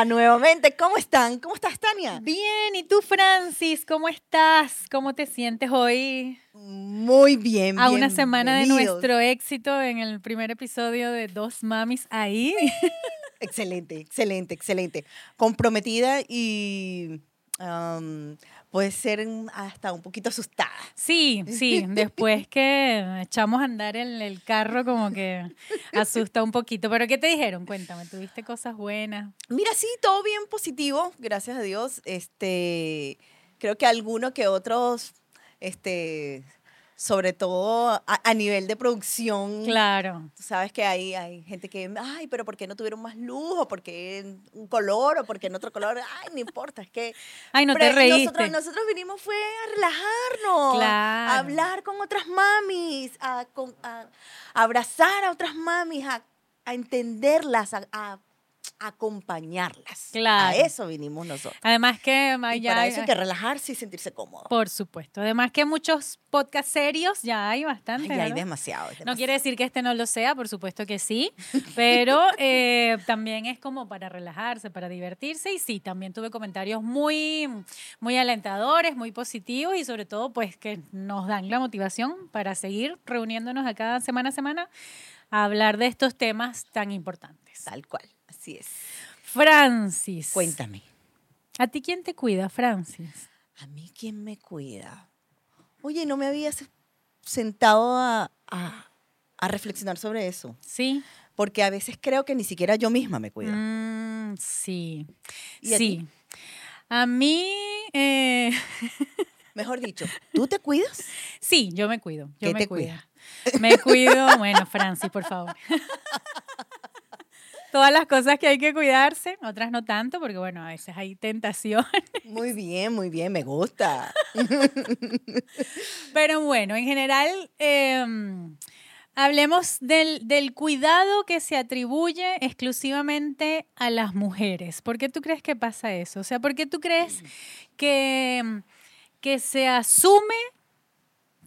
acá nuevamente. ¿Cómo están? ¿Cómo estás, Tania? Bien, ¿y tú, Francis? ¿Cómo estás? ¿Cómo te sientes hoy? Muy bien. A una semana de nuestro éxito en el primer episodio de Dos Mamis ahí. excelente, excelente, excelente. Comprometida y puede ser hasta un poquito asustada. Sí, sí, después que echamos a andar el, el carro como que asusta un poquito. Pero ¿qué te dijeron? Cuéntame, ¿tuviste cosas buenas? Mira, sí, todo bien positivo, gracias a Dios. Este, creo que algunos que otros este, sobre todo a, nivel de producción. Claro. Tú sabes que hay, hay gente que, ay, pero ¿por qué no tuvieron más luz? ¿O por qué un color? ¿O por qué en otro color? Ay, no importa, es que... Ay, no te reíste. Nosotros, nosotros vinimos fue a relajarnos, a hablar con otras mamis, a, abrazar a otras mamis, a, entenderlas, a acompañarlas. Claro. A eso vinimos nosotros. Además que y para eso hay que relajarse y sentirse cómodo. Por supuesto. Además que muchos podcasts serios ya hay bastante. Ya hay demasiado, No quiere decir que este no lo sea, por supuesto que sí, pero eh, también es como para relajarse, para divertirse y sí, también tuve comentarios muy, muy alentadores, muy positivos y sobre todo pues que nos dan la motivación para seguir reuniéndonos a cada semana a semana a hablar de estos temas tan importantes. Tal cual. Así es. Francis. Cuéntame. ¿A ti quién te cuida, Francis? A mí quién me cuida. Oye, no me habías sentado a, reflexionar sobre eso. Sí. Porque a veces creo que ni siquiera yo misma me cuido. Mm, sí. sí. A, mí. Eh, Mejor dicho, ¿tú te cuidas? Sí, yo me cuido. Yo ¿Qué me te cuido. Me cuido. Bueno, Francis, por favor. todas las cosas que hay que cuidarse, otras no tanto, porque bueno, a veces hay tentación. Muy bien, muy bien, me gusta. Pero bueno, en general, em, hablemos del, del, cuidado que se atribuye exclusivamente a las mujeres. ¿Por qué tú crees que pasa eso? O sea, ¿por qué tú crees que, que se asume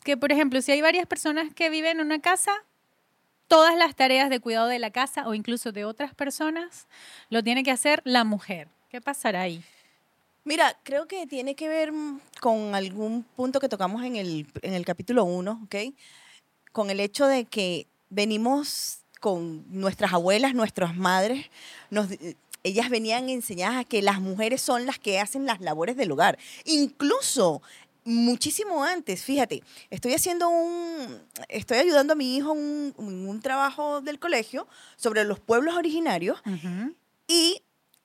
que, por ejemplo, si hay varias personas que viven en una casa, todas las tareas de cuidado de la casa o incluso de otras personas lo tiene que hacer la mujer. ¿Qué pasará ahí? Mira, creo que tiene que ver con algún punto que tocamos en el, en el capítulo 1, ¿ok? Con el hecho de que venimos con nuestras abuelas, nuestras madres, ellas venían enseñadas a que las mujeres son las que hacen las labores del hogar. Incluso muchísimo antes, fíjate, estoy haciendo un, estoy ayudando a mi hijo en un, trabajo del colegio sobre los pueblos originarios y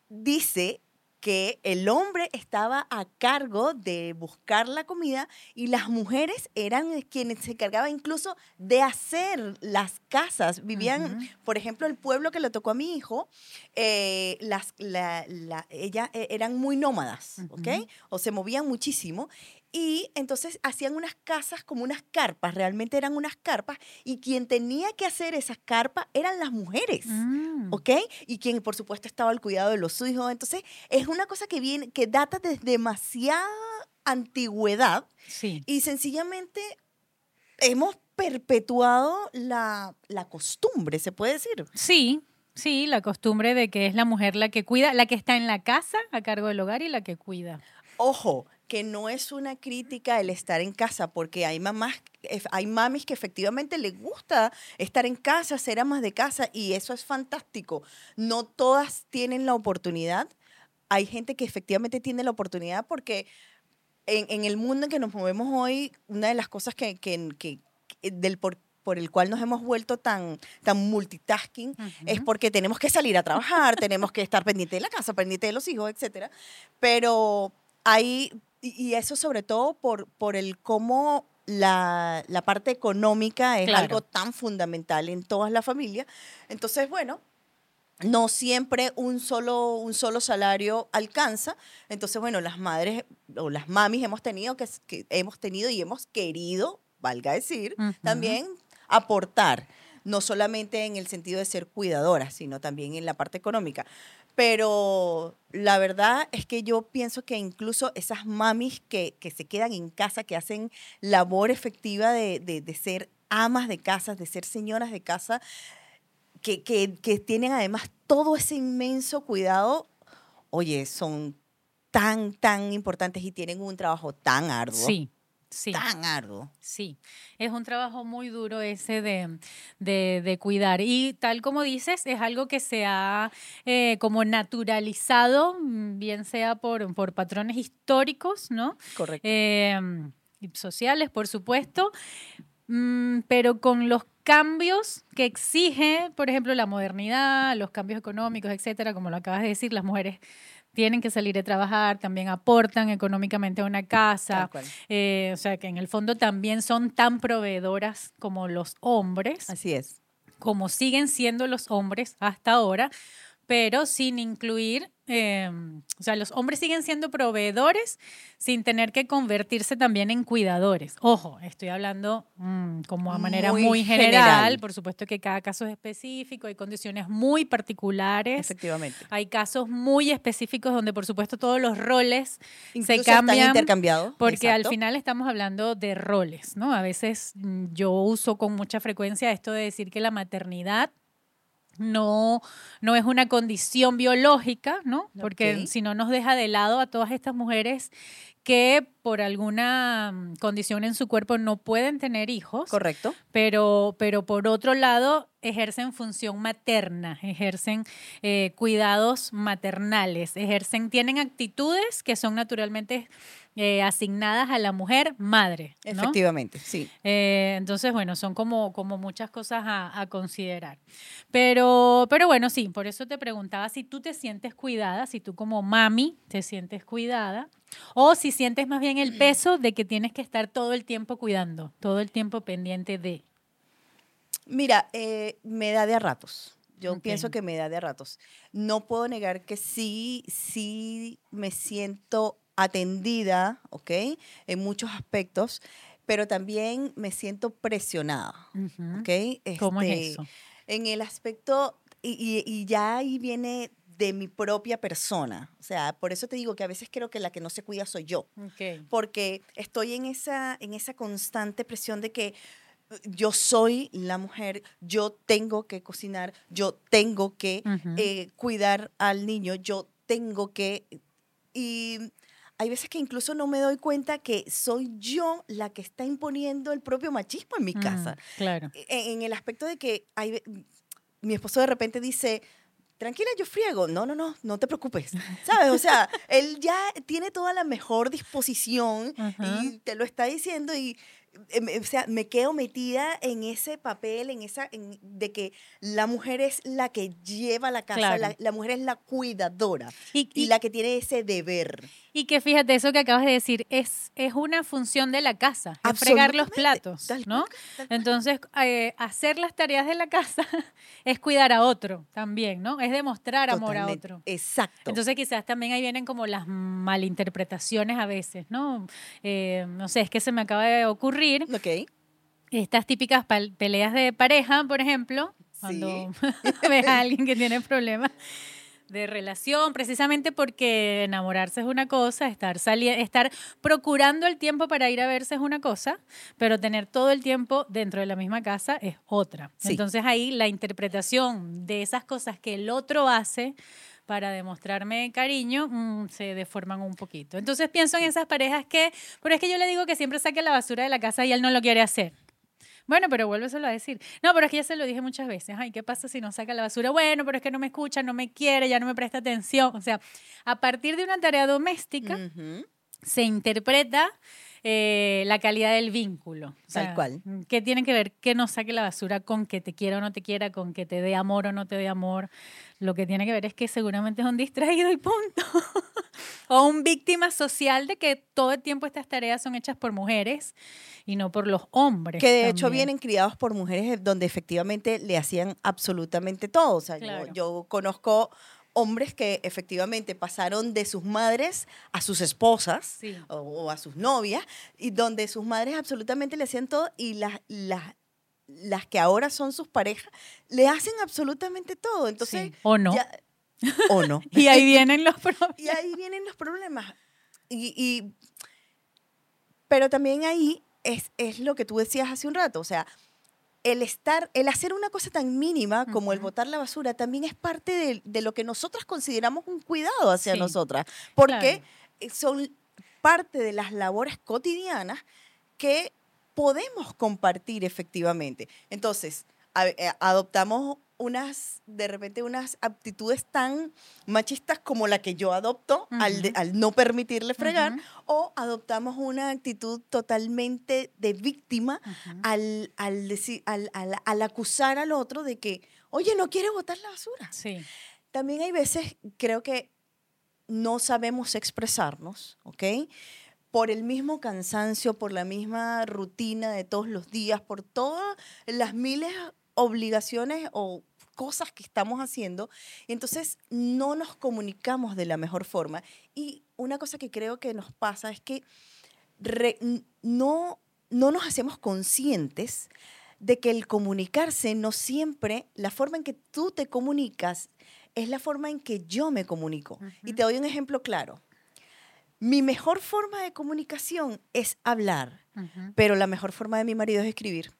dice que el hombre estaba a cargo de buscar la comida y las mujeres eran quienes se encargaban incluso de hacer las casas. Vivían, por ejemplo, el pueblo que le tocó a mi hijo, eh, las, la, ella, e, eran muy nómadas, ¿ok? O se movían muchísimo y entonces hacían unas casas como unas carpas, realmente eran unas carpas, y quien tenía que hacer esas carpas eran las mujeres, mm. ¿ok? Y quien por supuesto estaba al cuidado de los hijos. Entonces es una cosa que viene, que data desde demasiada antigüedad. Sí. Y sencillamente hemos perpetuado la, la costumbre, se puede decir. Sí, sí, la costumbre de que es la mujer la que cuida, la que está en la casa a cargo del hogar y la que cuida. Ojo, que no es una crítica el estar en casa, porque hay mamás, hay mamis que efectivamente les gusta estar en casa, ser amas de casa, y eso es fantástico. No todas tienen la oportunidad. Hay gente que efectivamente tiene la oportunidad porque en, el mundo en que nos movemos hoy, una de las cosas que, que, del por, por el cual nos hemos vuelto tan, tan multitasking es porque tenemos que salir a trabajar, tenemos que estar pendiente de la casa, pendiente de los hijos, etc. Pero hay y, eso sobre todo por, por el cómo la, la parte económica es algo tan fundamental en todas las familias. Entonces, bueno, no siempre un solo, un solo salario alcanza. Entonces, bueno, las madres o las mamis hemos tenido, que, que hemos tenido y hemos querido, valga decir, también aportar no solamente en el sentido de ser cuidadoras, sino también en la parte económica. Pero la verdad es que yo pienso que incluso esas mamis que, se quedan en casa, que hacen labor efectiva de, ser amas de casa, de ser señoras de casa, que, que, tienen además todo ese inmenso cuidado, oye, son tan, tan importantes y tienen un trabajo tan arduo. Sí, sí. Tan arduo. Sí, es un trabajo muy duro ese de, de- de cuidar. Y tal como dices, es algo que se ha eh, como naturalizado, mm, bien sea por, por patrones históricos, ¿no? Correcto. Eh, sociales, por supuesto, mm, pero con los cambios que exige, por ejemplo, la modernidad, los cambios económicos, etcétera, como lo acabas de decir, las mujeres tienen que salir a trabajar, también aportan económicamente a una casa, eh, o sea que en el fondo también son tan proveedoras como los hombres, Así es. como siguen siendo los hombres hasta ahora, pero sin incluir, eh, o sea, los hombres siguen siendo proveedores sin tener que convertirse también en cuidadores. Ojo, estoy hablando mm, como a manera Muy muy, general, general. por supuesto que cada caso es específico, hay condiciones muy particulares. Efectivamente. Hay casos muy específicos donde, por supuesto, todos los roles Incluso se cambian intercambiados. porque al final estamos hablando de roles, ¿no? A veces mm, yo uso con mucha frecuencia esto de decir que la maternidad no, no es una condición biológica, ¿no? Porque si no nos deja de lado a todas estas mujeres que por alguna mm, condición en su cuerpo no pueden tener hijos, Correcto. pero, pero por otro lado ejercen función materna, ejercen eh, cuidados maternales, ejercen, tienen actitudes que son naturalmente eh, asignadas a la mujer madre. ¿no? Efectivamente, sí. Eh, entonces, bueno, son como, como muchas cosas a, a considerar. Pero, pero bueno, sí, por eso te preguntaba si tú te sientes cuidada, si tú como mami te sientes cuidada, o si sientes más bien el peso de que tienes que estar todo el tiempo cuidando, todo el tiempo pendiente de. Mira, eh, me da de a ratos. Yo pienso que me da de a ratos. No puedo negar que sí, sí me siento atendida, ¿ok? En muchos aspectos, pero también me siento presionada. ¿ok? ¿Cómo es Este, eso? En el aspecto, y, y- y ya ahí viene de mi propia persona. O sea, por eso te digo que a veces creo que la que no se cuida soy yo Ok. porque estoy en esa, en esa constante presión de que eh, yo soy la mujer, yo tengo que cocinar, yo tengo que eh, cuidar al niño, yo tengo que... Y hay veces que incluso no me doy cuenta que soy yo la que está imponiendo el propio machismo en mi Mm, casa. claro. En, en el aspecto de que hay, mi esposo de repente dice, tranquila, yo friego. No, no, no, no te preocupes. ¿Sabes? O sea, él ya tiene toda la mejor disposición y te lo está diciendo y... eh, me- O sea, me quedo metida en ese papel, en esa, en- de que la mujer es la que lleva la casa, Claro. la, la mujer es la cuidadora Y, y y- la que tiene ese deber. y que fíjate, eso que acabas de decir es, es una función de la casa, es fregar los platos, tal ¿no? tal. Entonces, eh, hacer las tareas de la casa es cuidar a otro también, ¿no? Es demostrar amor a Totalmente. otro. Exacto. Entonces quizás también ahí vienen como las malinterpretaciones a veces, ¿no? Eh, no sé, es que se me acaba de ocurrir ok. estas típicas peleas de pareja, por ejemplo, cuando ves a alguien que tiene problemas de relación, precisamente porque enamorarse es una cosa, estar estar procurando el tiempo para ir a verse es una cosa, pero tener todo el tiempo dentro de la misma casa es otra. Sí. Entonces ahí la interpretación de esas cosas que el otro hace para demostrarme cariño, mm, se deforman un poquito. Entonces pienso en esas parejas que, pero es que yo le digo que siempre saque la basura de la casa y él no lo quiere hacer. Bueno, pero vuélveselo a decir. No, pero es que ya se lo dije muchas veces. Ay, ¿qué pasa si no saca la basura? Bueno, pero es que no me escucha, no me quiere, ya no me presta atención. O sea, a partir de una tarea doméstica se interpreta eh, la calidad del vínculo. O Tal sea, cual. ¿Qué tiene que ver que no saque la basura con que te quiera o no te quiera, con que te dé amor o no te dé amor? Lo que tiene que ver es que seguramente es un distraído y punto. o un víctima social de que todo el tiempo estas tareas son hechas por mujeres y no por los hombres. Que de hecho también. vienen criados por mujeres eh, donde efectivamente le hacían absolutamente todo. O sea, yo- Claro. yo, conozco hombres que efectivamente pasaron de sus madres a sus esposas Sí. o, o a sus novias, y donde sus madres absolutamente le hacían todo y las, las, las que ahora son sus parejas le hacen absolutamente todo. Entonces, Sí. O no. ya- o no. Y ahí vienen los problemas. Y ahí vienen los problemas. Y, y- pero también ahí es, es lo que tú decías hace un rato. O sea, el estar, el hacer una cosa tan mínima como el botar la basura también es parte de, de lo que nosotras consideramos un cuidado hacia Sí, nosotras, porque claro. eh, son parte de las labores cotidianas que podemos compartir efectivamente. Entonces, a- eh, adoptamos unas, de repente, unas aptitudes tan machistas como la que yo adopto al, de- al no permitirle fregar, Ujú. o adoptamos una actitud totalmente de víctima Ujú. al, al, decir, al, al- al acusar al otro de que, oye, no quiere botar la basura. Sí. También hay veces, creo que no sabemos expresarnos, ¿ok? Por el mismo cansancio, por la misma rutina de todos los días, por todas las miles obligaciones o cosas que estamos haciendo, entonces no nos comunicamos de la mejor forma. Y una cosa que creo que nos pasa es que re- no, no nos hacemos conscientes de que el comunicarse no siempre, la forma en que tú te comunicas es la forma en que yo me comunico. Y Ujú. te doy un ejemplo claro. Mi mejor forma de comunicación es hablar, Ujú. pero la mejor forma de mi marido es escribir.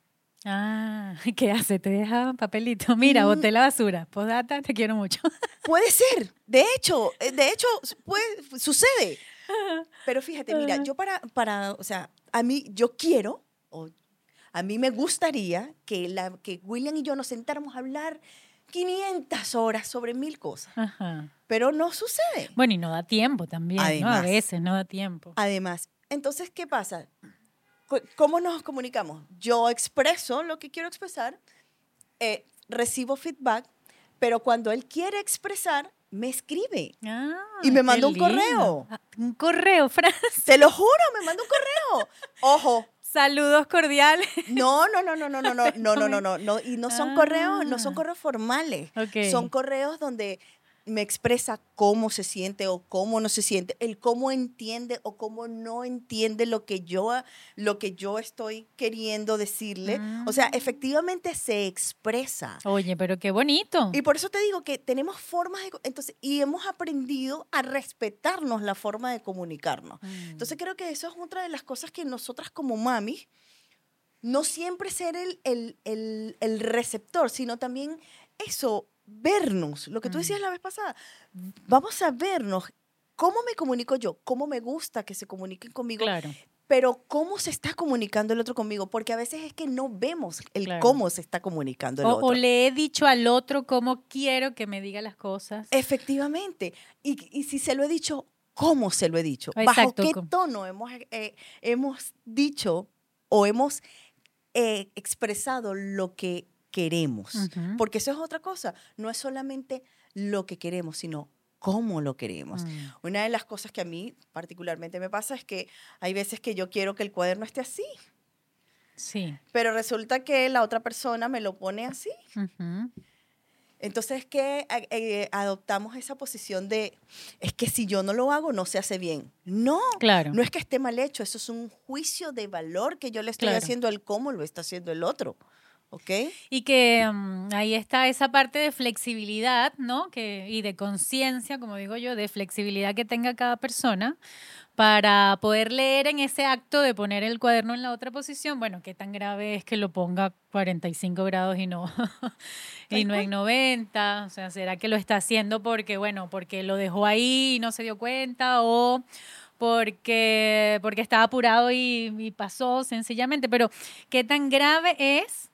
Ah, ¿qué hace? Te deja papelito. Mira, Mm. boté la basura. Postdata, te quiero mucho. Puede ser, de hecho, eh, de hecho, puede, sucede. Pero fíjate, mira, Ajá. yo para, para, o sea, a mí, yo quiero, o a mí me gustaría que, la, que William y yo nos sentáramos a hablar 500 horas sobre mil cosas, Ajá. pero no sucede. Bueno, y no da tiempo también, ¿no? A Además. veces no da tiempo. Además, entonces, ¿qué pasa? ¿Cómo nos comunicamos? Yo expreso lo que quiero expresar, eh, recibo feedback, pero cuando él quiere expresar, me escribe. Ah, Y me manda un lindo. correo. Ah, un correo, Fran. Te lo juro, me manda un correo. Ojo, Saludos cordiales. no, no, no, no, no, no, no, no, no, no, no, no, y no son correos, no son Ah. correos formales. Ok. Son correos donde me expresa cómo se siente o cómo no se siente, el cómo entiende o cómo no entiende lo que yo, lo que yo estoy queriendo decirle. O sea, Mm. efectivamente se expresa. Oye, pero qué bonito. Y por eso te digo que tenemos formas de... Entonces, y hemos aprendido a respetarnos la forma de comunicarnos. Mm. Entonces creo que eso es otra de las cosas que nosotras como mamis, no siempre ser el, el, el- el receptor, sino también eso, vernos, lo que tú Mm. decías la vez pasada, vamos a vernos. ¿Cómo me comunico yo? ¿Cómo me gusta que se comuniquen conmigo? Claro. Pero ¿cómo se está comunicando el otro conmigo? Porque a veces es que no vemos el Claro. cómo se está comunicando el O, otro. o le he dicho al otro cómo quiero que me diga las cosas. Efectivamente. Y, y si se lo he dicho, ¿cómo se lo he dicho? Exacto, ¿Bajo qué tono hemos, eh, hemos dicho o hemos eh, expresado lo que queremos? Ujú. Porque eso es otra cosa. No es solamente lo que queremos, sino cómo lo queremos. Mm. Una de las cosas que a mí particularmente me pasa es que hay veces que yo quiero que el cuaderno esté así, Sí. pero resulta que la otra persona me lo pone así. Ujú. Entonces que eh, adoptamos esa posición de, es que si yo no lo hago, no se hace bien. No, Claro. no es que esté mal hecho, eso es un juicio de valor que yo le estoy Claro. haciendo al cómo lo está haciendo el otro. ¿Ok? Y que mm, ahí está esa parte de flexibilidad, ¿no? Que, y de conciencia, como digo yo, de flexibilidad que tenga cada persona para poder leer en ese acto de poner el cuaderno en la otra posición, bueno, qué tan grave es que lo ponga 45 grados y no, y no en cual. 90, o sea, ¿será que lo está haciendo porque, bueno, porque lo dejó ahí y no se dio cuenta o porque, porque estaba apurado y, y pasó sencillamente, pero qué tan grave es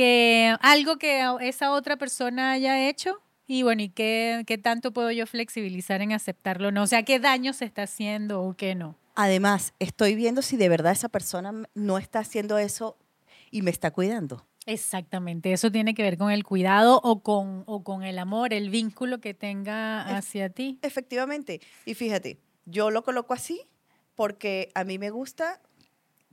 que algo que esa otra persona haya hecho y bueno, ¿y qué, qué tanto puedo yo flexibilizar en aceptarlo o no? O sea, ¿qué daño se está haciendo o qué no? Además, estoy viendo si de verdad esa persona no está haciendo eso y me está cuidando. Exactamente, eso tiene que ver con el cuidado o con, o con el amor, el vínculo que tenga hacia ti. Efectivamente. Y fíjate, yo lo coloco así porque a mí me gusta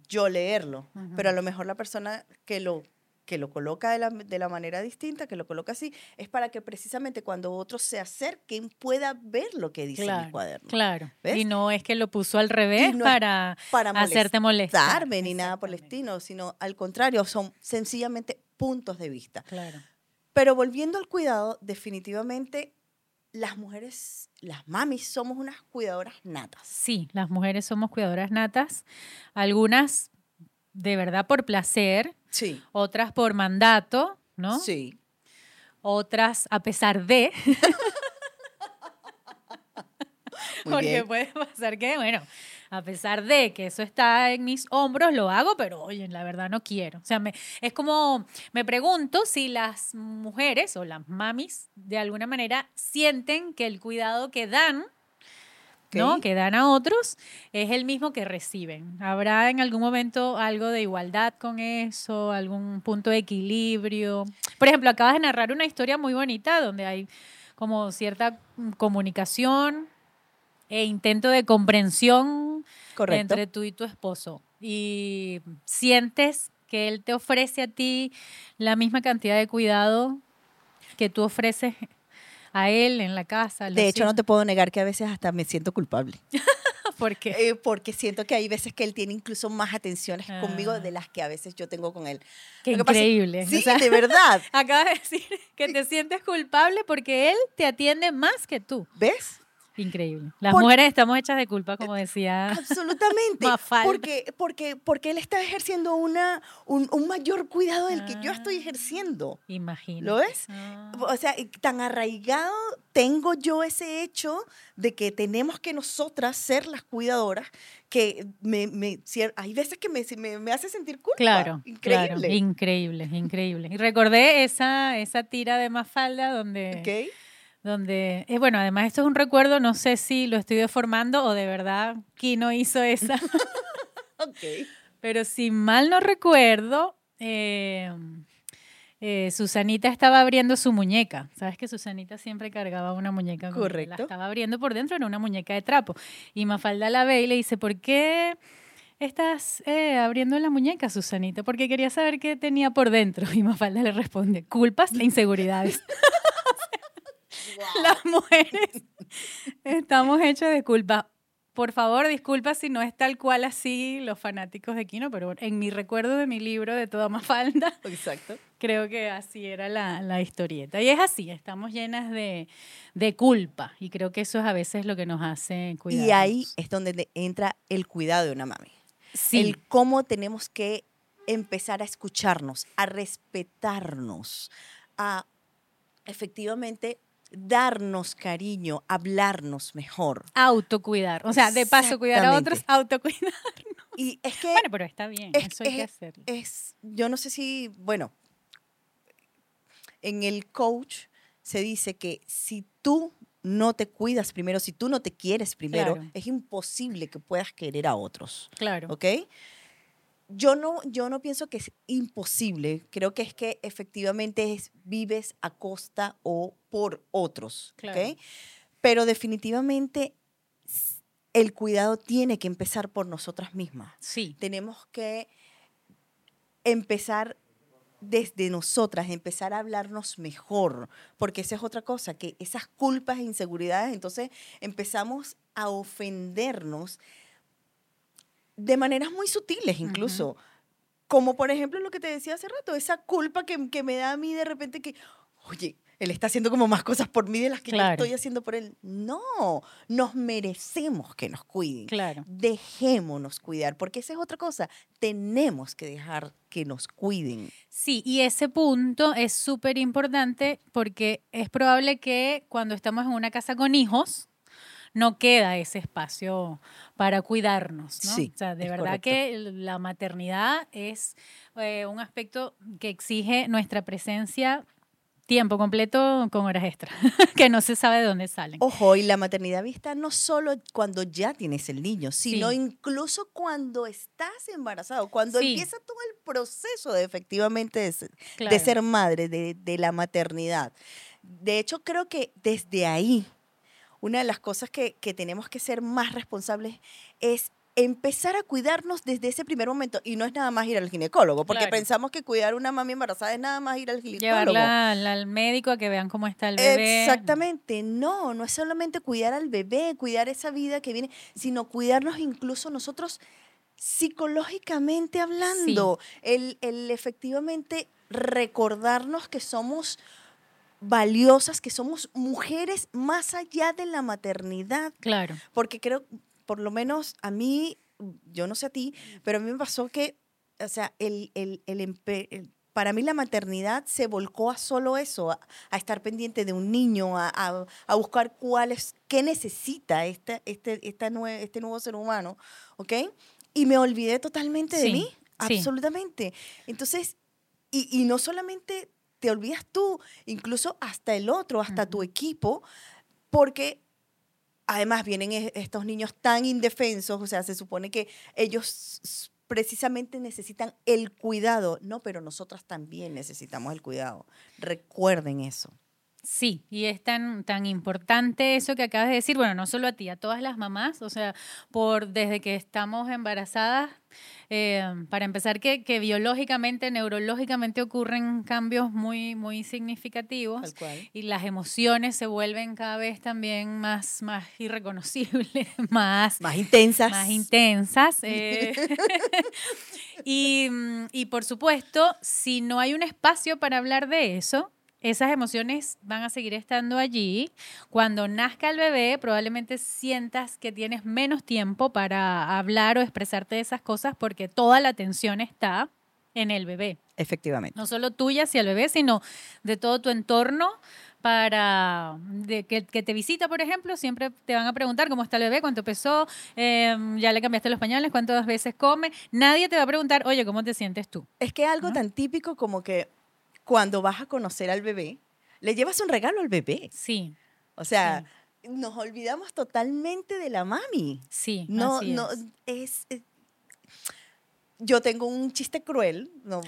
yo leerlo, Ujú. pero a lo mejor la persona que lo que lo coloca de la, de la manera distinta, que lo coloca así, es para que precisamente cuando otros se acerquen pueda ver lo que dice mi Claro, cuaderno. claro. ¿Ves? Y no es que lo puso al revés no para Para hacerte molestar. molestarme ni nada por el estilo, sino al contrario, son sencillamente puntos de vista. Claro. Pero volviendo al cuidado, definitivamente las mujeres, las mamis, somos unas cuidadoras natas. Sí, las mujeres somos cuidadoras natas, algunas de verdad por placer, Sí. otras por mandato, ¿no? Sí. Otras a pesar de, porque bien. puede pasar que, bueno, a pesar de que eso está en mis hombros, lo hago, pero oye, la verdad no quiero. O sea, me, es como, me pregunto si las mujeres o las mamis de alguna manera sienten que el cuidado que dan ¿no? Que dan a otros es el mismo que reciben. ¿Habrá en algún momento algo de igualdad con eso? ¿Algún punto de equilibrio? Por ejemplo, acabas de narrar una historia muy bonita donde hay como cierta mm, comunicación e intento de comprensión Correcto. entre tú y tu esposo. Y sientes que él te ofrece a ti la misma cantidad de cuidado que tú ofreces a él en la casa. De hecho, no te puedo negar que a veces hasta me siento culpable. porque Eh, porque siento que hay veces que él tiene incluso más atenciones conmigo Ah. de las que a veces yo tengo con él. Qué que pasa increíble. Sí, O sea, de verdad. Acabas de decir que te sientes culpable porque él te atiende más que tú. ¿Ves? Increíble. Las mujeres estamos hechas de culpa, como decía. Absolutamente. Porque, porque, porque él está ejerciendo una, un, un mayor cuidado del que yo estoy Ah. ejerciendo. Imagino. ¿Lo ves? Ah. O sea, tan arraigado tengo yo ese hecho de que tenemos que nosotras ser las cuidadoras que me, me- hay veces que me, me, me hace sentir culpa. Claro, Increíble. claro, increíble, increíble. Y recordé esa, esa tira de Mafalda donde, Ok. Donde es bueno, además esto es un recuerdo, no sé si lo estoy deformando o de verdad Kino hizo esa, Ok. pero si mal no recuerdo, eh, eh, Susanita estaba abriendo su muñeca. Sabes que Susanita siempre cargaba una muñeca. ella, La Correcto. estaba abriendo por dentro, era una muñeca de trapo. Y Mafalda la ve y le dice, ¿por qué estás eh, abriendo la muñeca, Susanita? Porque quería saber qué tenía por dentro. Y Mafalda le responde, culpas e inseguridades. Las mujeres estamos hechas de culpa. Por favor, disculpa si no es tal cual así los fanáticos de Kino, pero en mi recuerdo de mi libro de toda Mafalda, Exacto. creo que así era la, la historieta. Y es así, estamos llenas de, de culpa. Y creo que eso es a veces lo que nos hace cuidar. Y ahí es donde entra el cuidado de una mami. sí, El cómo tenemos que empezar a escucharnos, a respetarnos, a efectivamente darnos cariño, hablarnos mejor. autocuidar. O sea, de paso, cuidar a otros, autocuidar. Y es que Bueno, pero está bien, es, eso hay que hacerlo. es- yo no sé si, bueno, en el coach se dice que si tú no te cuidas primero, si tú no te quieres primero, Claro. es imposible que puedas querer a otros. Claro. ¿ok? Yo no, yo no pienso que es imposible, creo que es que efectivamente es, vives a costa o por otros. Claro. Pero definitivamente el cuidado tiene que empezar por nosotras mismas. Sí, Tenemos que empezar desde nosotras, empezar a hablarnos mejor, porque esa es otra cosa, que esas culpas e inseguridades, entonces empezamos a ofendernos de maneras muy sutiles incluso. Como por ejemplo lo que te decía hace rato, esa culpa que, que me da a mí de repente que, oye, él está haciendo como más cosas por mí de las que Claro. yo estoy haciendo por él. No, nos merecemos que nos cuiden. claro. Dejémonos cuidar, porque esa es otra cosa. Tenemos que dejar que nos cuiden. Sí, y ese punto es súper importante porque es probable que cuando estamos en una casa con hijos, no queda ese espacio para cuidarnos, ¿no? Sí, o sea, de verdad correcto. que la maternidad es eh, un aspecto que exige nuestra presencia tiempo completo con horas extra, que no se sabe de dónde salen. Ojo, y la maternidad vista no solo cuando ya tienes el niño, sino Sí. incluso cuando estás embarazado, cuando Sí. empieza todo el proceso de efectivamente de ser, de Claro. ser madre, de, de la maternidad. De hecho, creo que desde ahí, una de las cosas que, que tenemos que ser más responsables es empezar a cuidarnos desde ese primer momento. Y no es nada más ir al ginecólogo, porque Claro. pensamos que cuidar a una mami embarazada es nada más ir al ginecólogo. Llevarla al, al médico a que vean cómo está el bebé. Exactamente, no, no es solamente cuidar al bebé, cuidar esa vida que viene, sino cuidarnos incluso nosotros psicológicamente hablando, el, el efectivamente recordarnos que somos valiosas, que somos mujeres más allá de la maternidad, Claro. porque creo, por lo menos a mí, yo no sé a ti, pero a mí me pasó que o sea, el, el, el para mí la maternidad se volcó a solo eso, a, a estar pendiente de un niño, a, a- a buscar cuál es, qué necesita este, este, esta nue- este nuevo ser humano, ¿ok? Y me olvidé totalmente de mí, sí. absolutamente. Entonces, y, y no solamente te olvidas tú, incluso hasta el otro, hasta tu equipo, porque además vienen e- estos niños tan indefensos, o sea, se supone que ellos precisamente necesitan el cuidado, no, pero nosotras también necesitamos el cuidado. Recuerden eso. Sí, y es tan, tan importante eso que acabas de decir, bueno, no solo a ti, a todas las mamás, o sea, por desde que estamos embarazadas, eh, para empezar, que, que biológicamente, neurológicamente ocurren cambios muy, muy significativos y las emociones se vuelven cada vez también más, más irreconocibles, más, Más intensas. más intensas. eh. y, y por supuesto, si no hay un espacio para hablar de eso, esas emociones van a seguir estando allí. Cuando nazca el bebé, probablemente sientas que tienes menos tiempo para hablar o expresarte de esas cosas porque toda la atención está en el bebé. Efectivamente. No solo tuya hacia el bebé, sino de todo tu entorno para de que, que te visita, por ejemplo, siempre te van a preguntar cómo está el bebé, cuánto pesó, em, ya le cambiaste los pañales, cuántas veces come. Nadie te va a preguntar, oye, ¿cómo te sientes tú? Es que algo ¿No? tan típico como que cuando vas a conocer al bebé, le llevas un regalo al bebé. Sí, O sea, nos olvidamos totalmente de la mami. sí. No, así no, es. es. eh, Yo tengo un chiste cruel, no,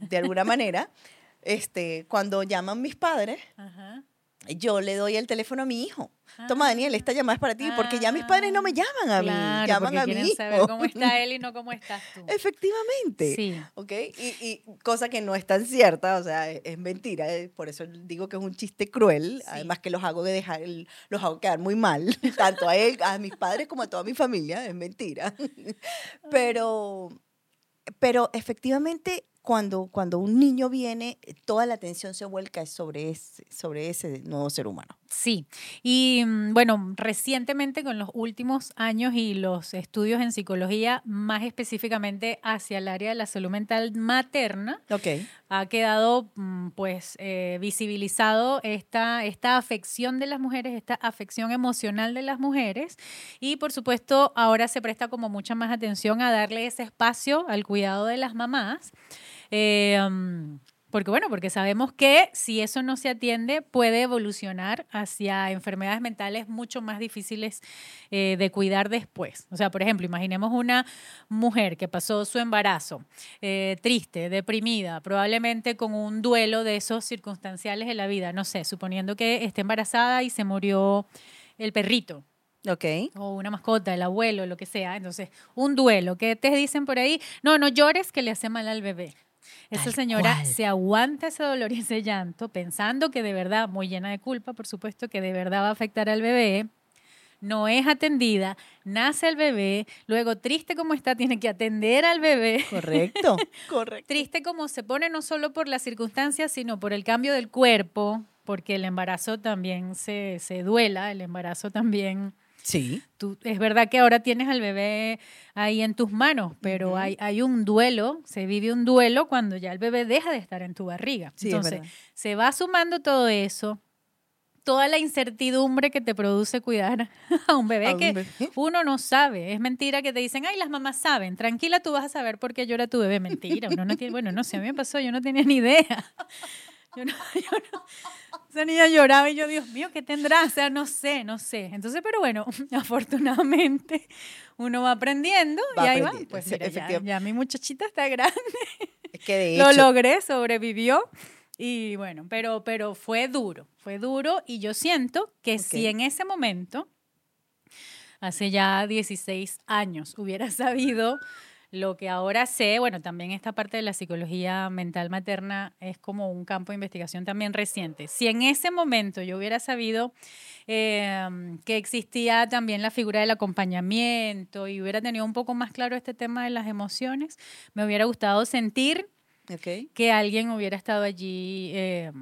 de alguna manera. Este, cuando llaman mis padres, Ajá. Yo le doy el teléfono a mi hijo. Toma, Ah. Daniel, esta llamada es para ti, porque ya mis padres no me llaman a mí, Claro, llaman a mi hijo. saber cómo está él y no cómo estás tú. Efectivamente. Sí. ¿Ok? Y, y cosa que no es tan cierta, o sea, es, es mentira. eh, Por eso digo que es un chiste cruel. Sí. Además que los hago de dejar, los hago quedar muy mal, tanto a él, a mis padres como a toda mi familia. Es mentira. Pero, pero efectivamente, cuando, cuando un niño viene, toda la atención se vuelca sobre ese, sobre ese nuevo ser humano. Sí, y mm, bueno, recientemente con los últimos años y los estudios en psicología, más específicamente hacia el área de la salud mental materna, Ok. ha quedado mm, pues eh, visibilizado esta, esta afección de las mujeres, esta afección emocional de las mujeres y por supuesto ahora se presta como mucha más atención a darle ese espacio al cuidado de las mamás. Eh, mm, porque bueno, porque sabemos que si eso no se atiende puede evolucionar hacia enfermedades mentales mucho más difíciles eh, de cuidar después. O sea, por ejemplo, imaginemos una mujer que pasó su embarazo eh, triste, deprimida, probablemente con un duelo de esos circunstanciales de la vida, no sé, suponiendo que esté embarazada y se murió el perrito Ok. o una mascota, el abuelo, lo que sea. Entonces, un duelo, que te dicen por ahí? No, no llores que le hace mal al bebé. Esa señora cual. se aguanta ese dolor y ese llanto pensando que de verdad, muy llena de culpa, por supuesto, que de verdad va a afectar al bebé. No es atendida, nace el bebé, luego triste como está, tiene que atender al bebé. Correcto. Correcto. Triste como se pone no solo por las circunstancias, sino por el cambio del cuerpo, porque el embarazo también se, se duela, el embarazo también Sí. tú, es verdad que ahora tienes al bebé ahí en tus manos, pero hay, hay un duelo, se vive un duelo cuando ya el bebé deja de estar en tu barriga. Sí, es Entonces, se va sumando todo eso, toda la incertidumbre que te produce cuidar a un bebé A un que bebé. uno no sabe. Es mentira que te dicen, ay, las mamás saben, tranquila, tú vas a saber por qué llora tu bebé. Mentira, uno no tiene, bueno, no sé, a mí me pasó, yo no tenía ni idea. Yo no, yo no- esa niña lloraba y yo, Dios mío, ¿qué tendrá? O sea, no sé, no sé. Entonces, pero bueno, afortunadamente uno va aprendiendo Va y ahí va. Pues mira, ya, ya mi muchachita está grande, Es que de lo hecho, logré, sobrevivió. Y bueno, pero, pero fue duro, fue duro y yo siento que si Ok. en ese momento, hace ya 16 años, hubiera sabido lo que ahora sé, bueno, también esta parte de la psicología mental materna es como un campo de investigación también reciente. Si en ese momento yo hubiera sabido eh, que existía también la figura del acompañamiento y hubiera tenido un poco más claro este tema de las emociones, me hubiera gustado sentir que alguien hubiera estado allí eh,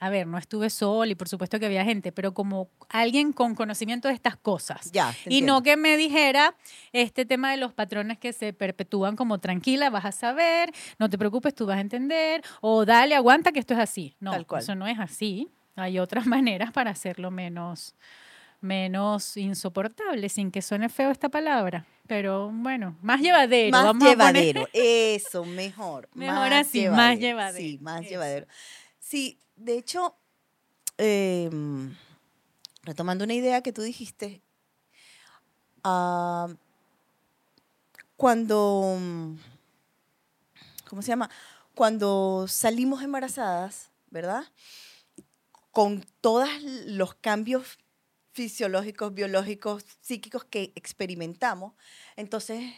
a ver, no estuve sola y por supuesto que había gente, pero como alguien con conocimiento de estas cosas. Ya, Y no que me dijera este tema de los patrones que se perpetúan como tranquila, vas a saber, no te preocupes, tú vas a entender, o dale, aguanta que esto es así. No, Tal cual. eso no es así. Hay otras maneras para hacerlo menos, menos insoportable, sin que suene feo esta palabra. Pero bueno, más llevadero. Más vamos a poner- llevadero. Eso, mejor. Mejor así, más llevadero. Sí, más Eso. llevadero. Sí, de hecho, eh, retomando una idea que tú dijiste, ah, cuando, ¿cómo se llama? Cuando salimos embarazadas, ¿verdad? Con todos los cambios fisiológicos, biológicos, psíquicos que experimentamos, entonces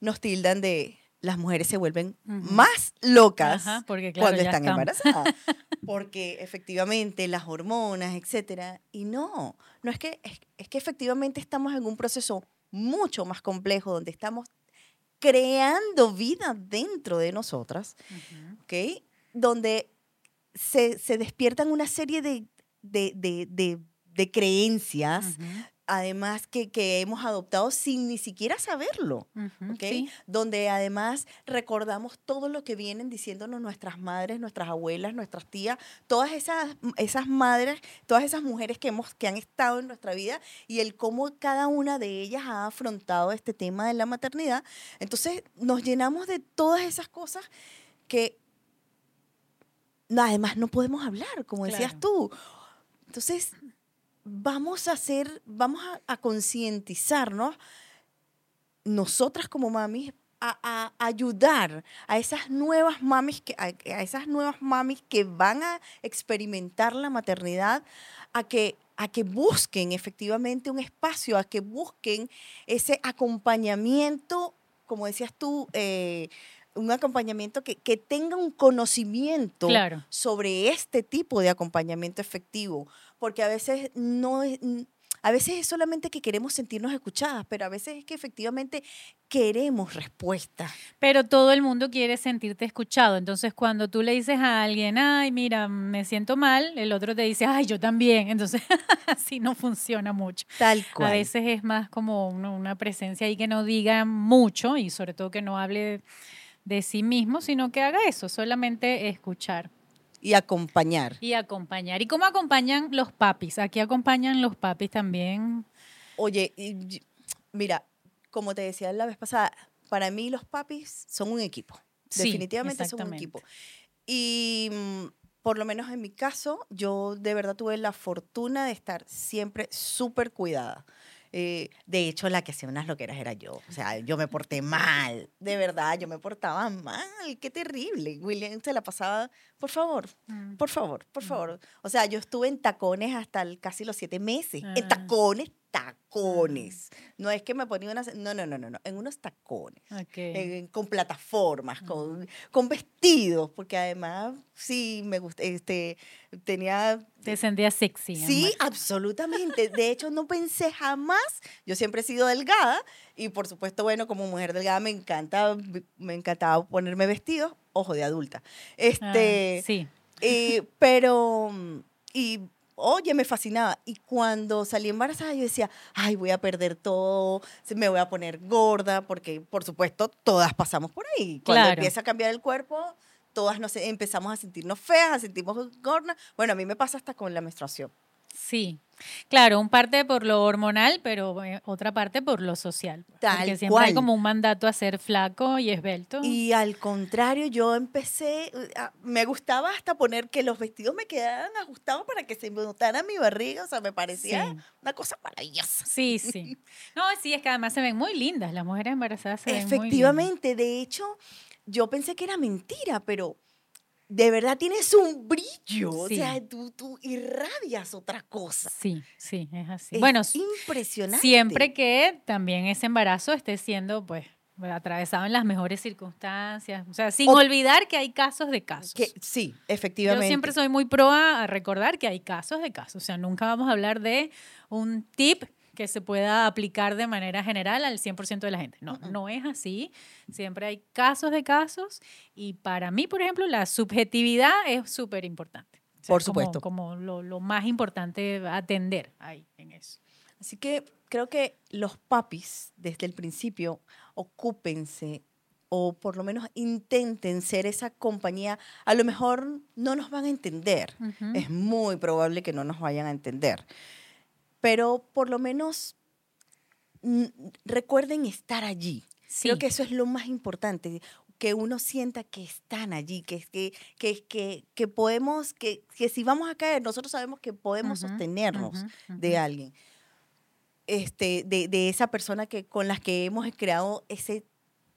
nos tildan de las mujeres se vuelven más locas Ajá, porque claro, cuando están embarazadas. Porque efectivamente las hormonas, etcétera. Y no, no es que, es, es que efectivamente estamos en un proceso mucho más complejo donde estamos creando vida dentro de nosotras. Donde se, se despiertan una serie de, de, de- de- creencias, además que, que hemos adoptado sin ni siquiera saberlo. ujú, ¿ok? sí. Donde además recordamos todo lo que vienen diciéndonos nuestras madres, nuestras abuelas, nuestras tías, todas esas, esas madres, todas esas mujeres que, hemos, que han estado en nuestra vida y el cómo cada una de ellas ha afrontado este tema de la maternidad. Entonces nos llenamos de todas esas cosas que además no podemos hablar, como decías Claro. tú. Entonces, vamos a hacer, vamos a, concientizarnos nosotras como mamis a, a ayudar a esas nuevas mamis que a, esas nuevas que van a experimentar la maternidad a que a que busquen efectivamente un espacio, a que busquen ese acompañamiento, como decías tú, eh, un acompañamiento que, que tenga un conocimiento Claro. sobre este tipo de acompañamiento efectivo, porque a veces no es, a veces es solamente que queremos sentirnos escuchadas, pero a veces es que efectivamente queremos respuestas. Pero todo el mundo quiere sentirte escuchado. Entonces, cuando tú le dices a alguien, ay, mira, me siento mal, el otro te dice, ay, yo también. Entonces, así no funciona mucho. Tal A veces es más como una, una presencia ahí que no diga mucho y sobre todo que no hable de sí mismo, sino que haga eso, solamente escuchar Y acompañar. y acompañar. ¿Y cómo acompañan los papis? Aquí acompañan los papis también. Oye, mira, como te decía la vez pasada, para mí los papis son un equipo. Sí, Definitivamente son un equipo. Y mm, por lo menos en mi caso, yo de verdad tuve la fortuna de estar siempre súper cuidada. Eh, de hecho, la que hacía unas loqueras era yo. O sea, yo me porté mal. De verdad, yo me portaba mal. Qué terrible. William se la pasaba, por favor, Mm. por favor, por favor. O sea, yo estuve en tacones hasta el- casi los siete meses. En Ah. tacones, tacones. No es que me ponía unas... No, no, no, no, no. En unos tacones. Ok. en- con plataformas, con, con vestidos, porque además sí me gusta, este, tenía... Te sentías sexy. Sí, amor. absolutamente. De hecho, no pensé jamás. Yo siempre he sido delgada y, por supuesto, bueno, como mujer delgada me encanta, me encantaba ponerme vestidos, ojo, de adulta. Ah, Este, sí. eh, pero, y oye, me fascinaba. Y cuando salí embarazada, yo decía, ay, voy a perder todo, me voy a poner gorda, porque por supuesto todas pasamos por ahí. Cuando Claro. empieza a cambiar el cuerpo, todas nos empezamos a sentirnos feas, a sentirnos gordas. Bueno, a mí me pasa hasta con la menstruación. Sí, claro, un parte por lo hormonal, pero eh, otra parte por lo social. Tal porque siempre hay como un mandato a ser flaco y esbelto. Y al contrario, yo empecé, eh, a- me gustaba hasta poner que los vestidos me quedaran ajustados para que se notara mi barriga, o sea, me parecía Sí. una cosa maravillosa. Sí, sí. No, sí, es que además se ven muy lindas. Las mujeres embarazadas se ven muy lindas. Efectivamente, de hecho, yo pensé que era mentira, pero de verdad tienes un brillo. Sí. O sea, tú, tú irradias otra cosa. Sí, sí, es así. Es bueno, impresionante. siempre que también ese embarazo esté siendo, pues, atravesado en las mejores circunstancias. O sea, sin O- olvidar que hay casos de casos. Que, sí, Yo efectivamente. siempre soy muy pro a a recordar que hay casos de casos. O sea, nunca vamos a hablar de un tip que se pueda aplicar de manera general al 100% de la gente. No, Mm-mm. no es así. Siempre hay casos de casos y para mí, por ejemplo, la subjetividad es súper importante. O sea, Por como- supuesto. Como, lo, lo más importante atender ahí en eso. Así que creo que los papis, desde el principio, ocúpense o por lo menos intenten ser esa compañía. A lo mejor no nos van a entender. Ujú. Es muy probable que no nos vayan a entender. Pero por lo menos recuerden estar allí. Creo Sí. que eso es lo más importante, que uno sienta que están allí, que, que, que, que, que podemos, que, que si vamos a caer, nosotros sabemos que podemos Ujú, sostenernos ujú, de ujú. alguien, este, de, de esa persona que, con la que hemos creado ese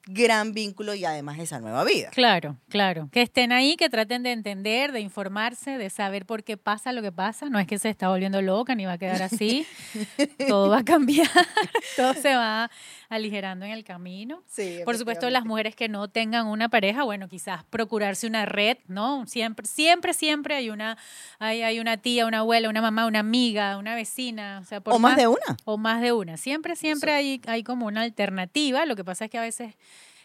gran vínculo y además esa nueva vida. Claro, claro. Que estén ahí, que traten de entender, de informarse, de saber por qué pasa lo que pasa. No es que se está volviendo loca ni va a quedar así. Todo va a cambiar. Todo se va aligerando en el camino. Sí, Por supuesto, las mujeres que no tengan una pareja, bueno, quizás procurarse una red, ¿no? Siempre, siempre, siempre hay una, hay, hay una tía, una abuela, una mamá, una amiga, una vecina. O, sea, por O más de una. o más de una. Siempre, siempre hay, hay como una alternativa. Lo que pasa es que a veces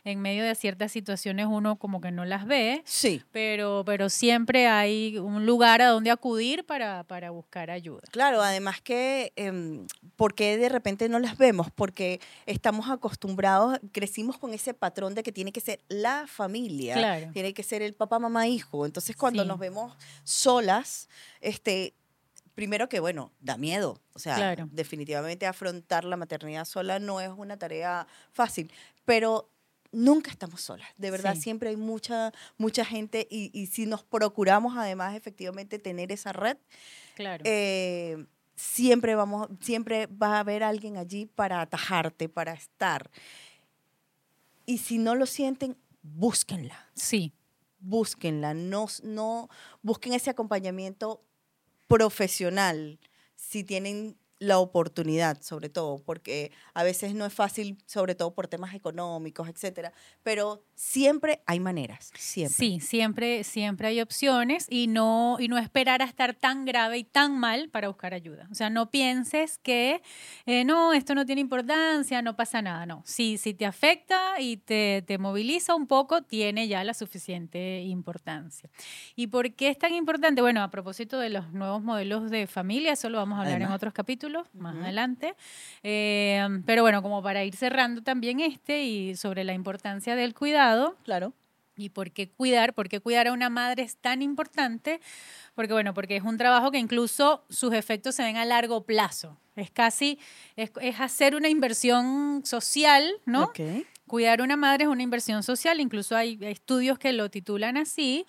en medio de ciertas situaciones uno como que no las ve, Sí. pero, pero siempre hay un lugar a donde acudir para, para buscar ayuda. Claro, además que, em, ¿por qué de repente no las vemos? Porque estamos acostumbrados, crecimos con ese patrón de que tiene que ser la familia, Claro. tiene que ser el papá, mamá, hijo. Entonces, cuando Sí. nos vemos solas, este, primero que, bueno, da miedo. O sea, Claro. definitivamente afrontar la maternidad sola no es una tarea fácil, pero nunca estamos solas. De verdad, Sí. siempre hay mucha, mucha gente y, y si nos procuramos además efectivamente tener esa red, Claro. eh, siempre vamos, siempre va a haber alguien allí para atajarte, para estar. Y si no lo sienten, búsquenla, sí, búsquenla, no, no busquen ese acompañamiento profesional si tienen la oportunidad, sobre todo, porque a veces no es fácil, sobre todo por temas económicos, etcétera, pero siempre hay maneras, siempre. Sí, siempre, siempre hay opciones y no, y no esperar a estar tan grave y tan mal para buscar ayuda. O sea, no pienses que eh, no, esto no tiene importancia, no pasa nada. No, si, si te afecta y te, te moviliza un poco, tiene ya la suficiente importancia. ¿Y por qué es tan importante? Bueno, a propósito de los nuevos modelos de familia, eso lo vamos a hablar en otros capítulos más Ujú. adelante. Eh, pero bueno, como para ir cerrando también este y sobre la importancia del cuidado, Claro. ¿Y por qué cuidar? ¿Por qué cuidar a una madre es tan importante? Porque, bueno, porque es un trabajo que incluso sus efectos se ven a largo plazo. Es casi, es, es hacer una inversión social, ¿no? Ok. Cuidar a una madre es una inversión social, incluso hay estudios que lo titulan así,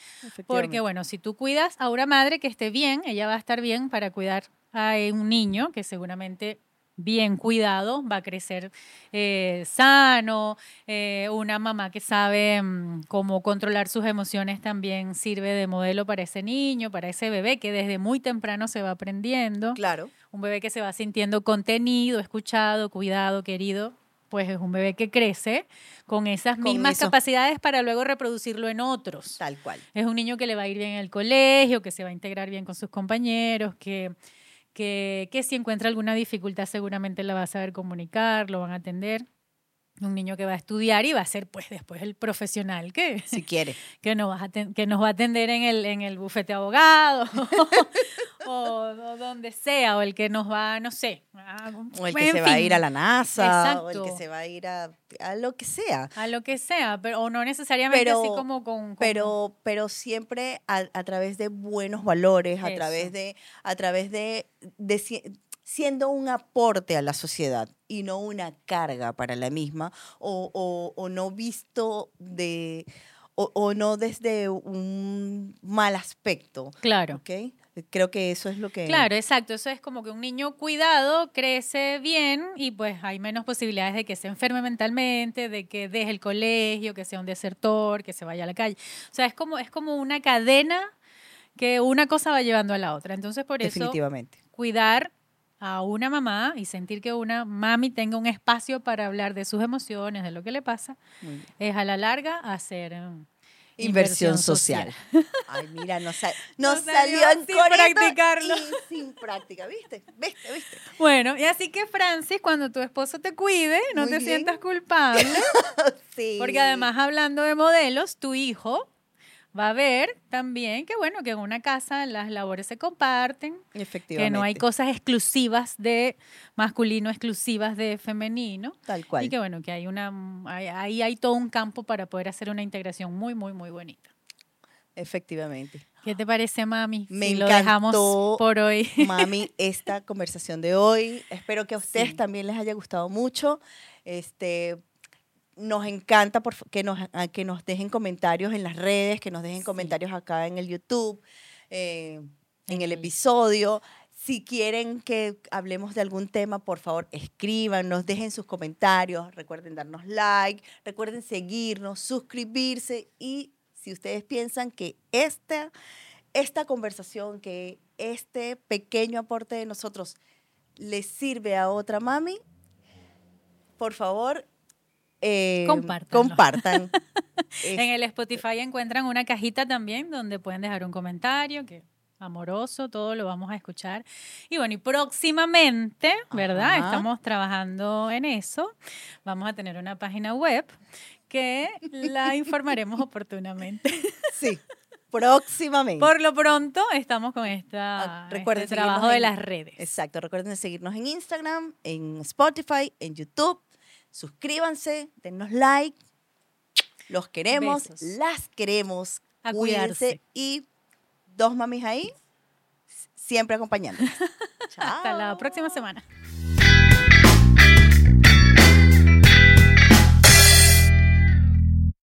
porque, bueno, si tú cuidas a una madre que esté bien, ella va a estar bien para cuidar a un niño que seguramente bien cuidado va a crecer eh, sano. eh, una mamá que sabe mm, cómo controlar sus emociones también sirve de modelo para ese niño, para ese bebé que desde muy temprano se va aprendiendo. Claro. Un bebé que se va sintiendo contenido, escuchado, cuidado, querido. Pues es un bebé que crece con esas Con mismas eso. capacidades para luego reproducirlo en otros. Tal cual. Es un niño que le va a ir bien en el colegio, que se va a integrar bien con sus compañeros, que, que, que si encuentra alguna dificultad seguramente la va a saber comunicar, lo van a atender. Un niño que va a estudiar y va a ser pues después el profesional que, Si quiere. que, nos, va a que nos va a atender en el, en el bufete de abogados o, o donde sea, o el que nos va, no sé. a- O el que se va a ir a la NASA, o el que se va a ir a, a lo que sea. a lo que sea, pero, o no necesariamente así Pero- como con... con- Pero, pero siempre a, a través de buenos valores, a Eso. través de, a través de, de siendo un aporte a la sociedad y no una carga para la misma, o, o- o no visto de, o, o no desde un mal aspecto. Claro. ¿ok? Creo que eso es lo que... Claro, exacto. Eso es como que un niño cuidado crece bien y pues hay menos posibilidades de que se enferme mentalmente, de que deje el colegio, que sea un desertor, que se vaya a la calle. O sea, es como, es como una cadena que una cosa va llevando a la otra. Entonces, por eso, Definitivamente. cuidar a una mamá y sentir que una mami tenga un espacio para hablar de sus emociones, de lo que le pasa, es a la larga hacer eh, Inversión social. Ay, mira, no, sa- No no salió salió sin practicarlo. y sin práctica, ¿viste? ¿Viste? ¿Viste? Bueno, y así que Francis, cuando tu esposo te cuide, no Muy te bien. sientas culpable. Sí. Porque además, hablando de modelos, tu hijo va a ver también que, bueno, que en una casa las labores se comparten, Efectivamente. que no hay cosas exclusivas de masculino, exclusivas de femenino. Tal cual. Y que, bueno, que hay una, hay- ahí hay todo un campo para poder hacer una integración muy, muy, muy bonita. Efectivamente. ¿Qué te parece, mami? Me si lo dejamos encantó. por hoy. Mami, esta conversación de hoy. Espero que a ustedes Sí. también les haya gustado mucho. Este, nos encanta por, que, nos, que nos dejen comentarios en las redes, que nos dejen Sí. comentarios acá en el YouTube, eh, en el episodio. Si quieren que hablemos de algún tema, por favor, escríbanos, dejen sus comentarios, recuerden darnos like, recuerden seguirnos, suscribirse y si ustedes piensan que esta, esta conversación, que este pequeño aporte de nosotros les sirve a otra mami, por favor, eh, compartan. En el Spotify encuentran una cajita también donde pueden dejar un comentario que amoroso, todo lo vamos a escuchar. Y bueno, y próximamente, ¿verdad? Ajá. Estamos trabajando en eso. Vamos a tener una página web que la informaremos oportunamente. sí, próximamente. Por lo pronto, estamos con esta, Ah, recuerden este trabajo de las redes. Exacto, recuerden seguirnos en Instagram, en Spotify, en YouTube. Suscríbanse, dennos like. Los queremos, Besos. las queremos. A cuidarse. y dos mamis ahí, siempre acompañándonos. Hasta la próxima semana.